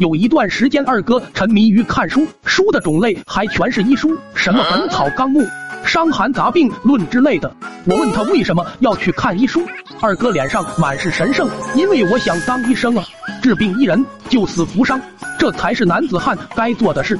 有一段时间，二哥沉迷于看书，书的种类还全是医书，什么《本草纲目》《伤寒杂病论》之类的。我问他为什么要去看医书，二哥脸上满是神圣，因为我想当医生啊，治病医人，救死扶伤，这才是男子汉该做的事。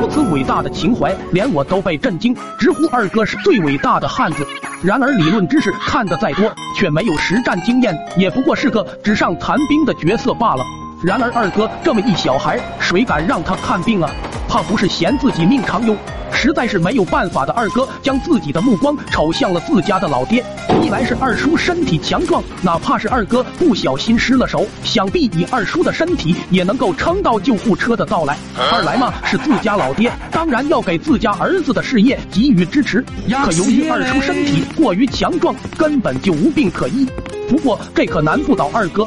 如此伟大的情怀，连我都被震惊，直呼二哥是最伟大的汉子。然而理论知识看得再多，却没有实战经验，也不过是个纸上谈兵的角色罢了。然而二哥这么一小孩，谁敢让他看病啊？怕不是嫌自己命长哟？实在是没有办法的二哥，将自己的目光瞅向了自家的老爹。一来是二叔身体强壮，哪怕是二哥不小心失了手，想必以二叔的身体也能够撑到救护车的到来。二来嘛，是自家老爹，当然要给自家儿子的事业给予支持。可由于二叔身体过于强壮，根本就无病可医。不过这可难不倒二哥。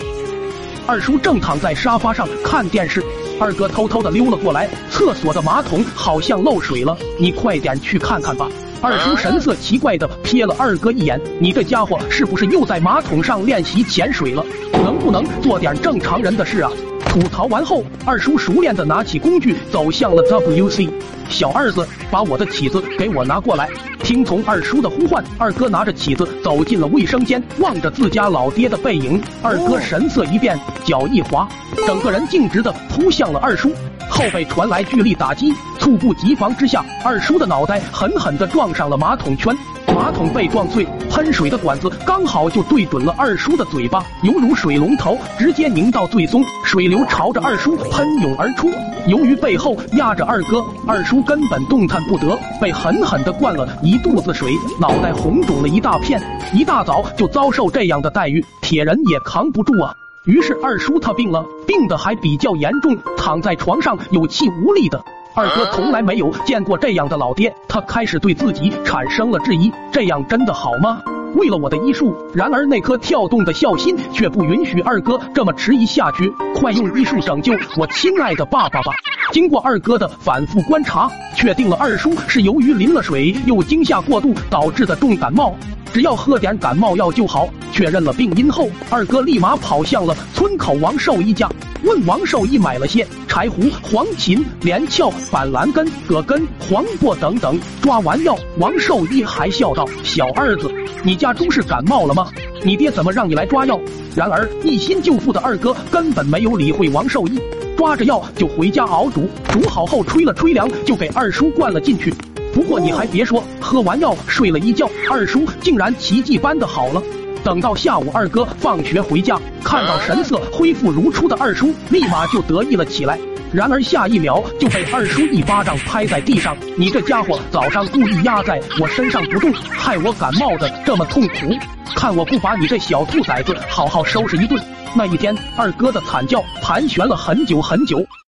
二叔正躺在沙发上看电视。二哥偷偷的溜了过来，厕所的马桶好像漏水了，你快点去看看吧。二叔神色奇怪的瞥了二哥一眼，你这家伙是不是又在马桶上练习潜水了？能不能做点正常人的事啊？吐槽完后，二叔熟练的拿起工具走向了 WC。小二子，把我的起子给我拿过来。听从二叔的呼唤，二哥拿着起子走进了卫生间，望着自家老爹的背影，二哥神色一变，脚一滑，整个人径直的扑向了二叔。后背传来剧烈打击，猝不及防之下，二叔的脑袋狠狠的撞上了马桶圈。马桶被撞碎，喷水的管子刚好就对准了二叔的嘴巴，犹如水龙头，直接拧到最松，水流朝着二叔喷涌而出。由于背后压着二哥，二叔根本动弹不得，被狠狠的灌了一肚子水，脑袋红肿了一大片。一大早就遭受这样的待遇，铁人也扛不住啊。于是二叔他病了，病的还比较严重，躺在床上有气无力的。二哥从来没有见过这样的老爹，他开始对自己产生了质疑：这样真的好吗？为了我的医术，然而那颗跳动的孝心却不允许二哥这么迟疑下去。快用医术拯救我亲爱的爸爸吧！经过二哥的反复观察，确定了二叔是由于淋了水又惊吓过度导致的重感冒。只要喝点感冒药就好。确认了病因后，二哥立马跑向了村口王兽医家，问王兽医买了些柴胡、黄芩、连翘、板蓝根、葛根、黄柏等等。抓完药，王兽医还笑道：“小二子，你家猪是感冒了吗？你爹怎么让你来抓药？”然而一心救父的二哥根本没有理会王兽医，抓着药就回家熬煮。煮好后吹了吹凉，就给二叔灌了进去。不过你还别说，喝完药睡了一觉，二叔竟然奇迹般的好了。等到下午，二哥放学回家，看到神色恢复如初的二叔，立马就得意了起来。然而下一秒就被二叔一巴掌拍在地上：“你这家伙早上故意压在我身上不动，害我感冒的这么痛苦，看我不把你这小兔崽子好好收拾一顿！”那一天，二哥的惨叫盘旋了很久很久。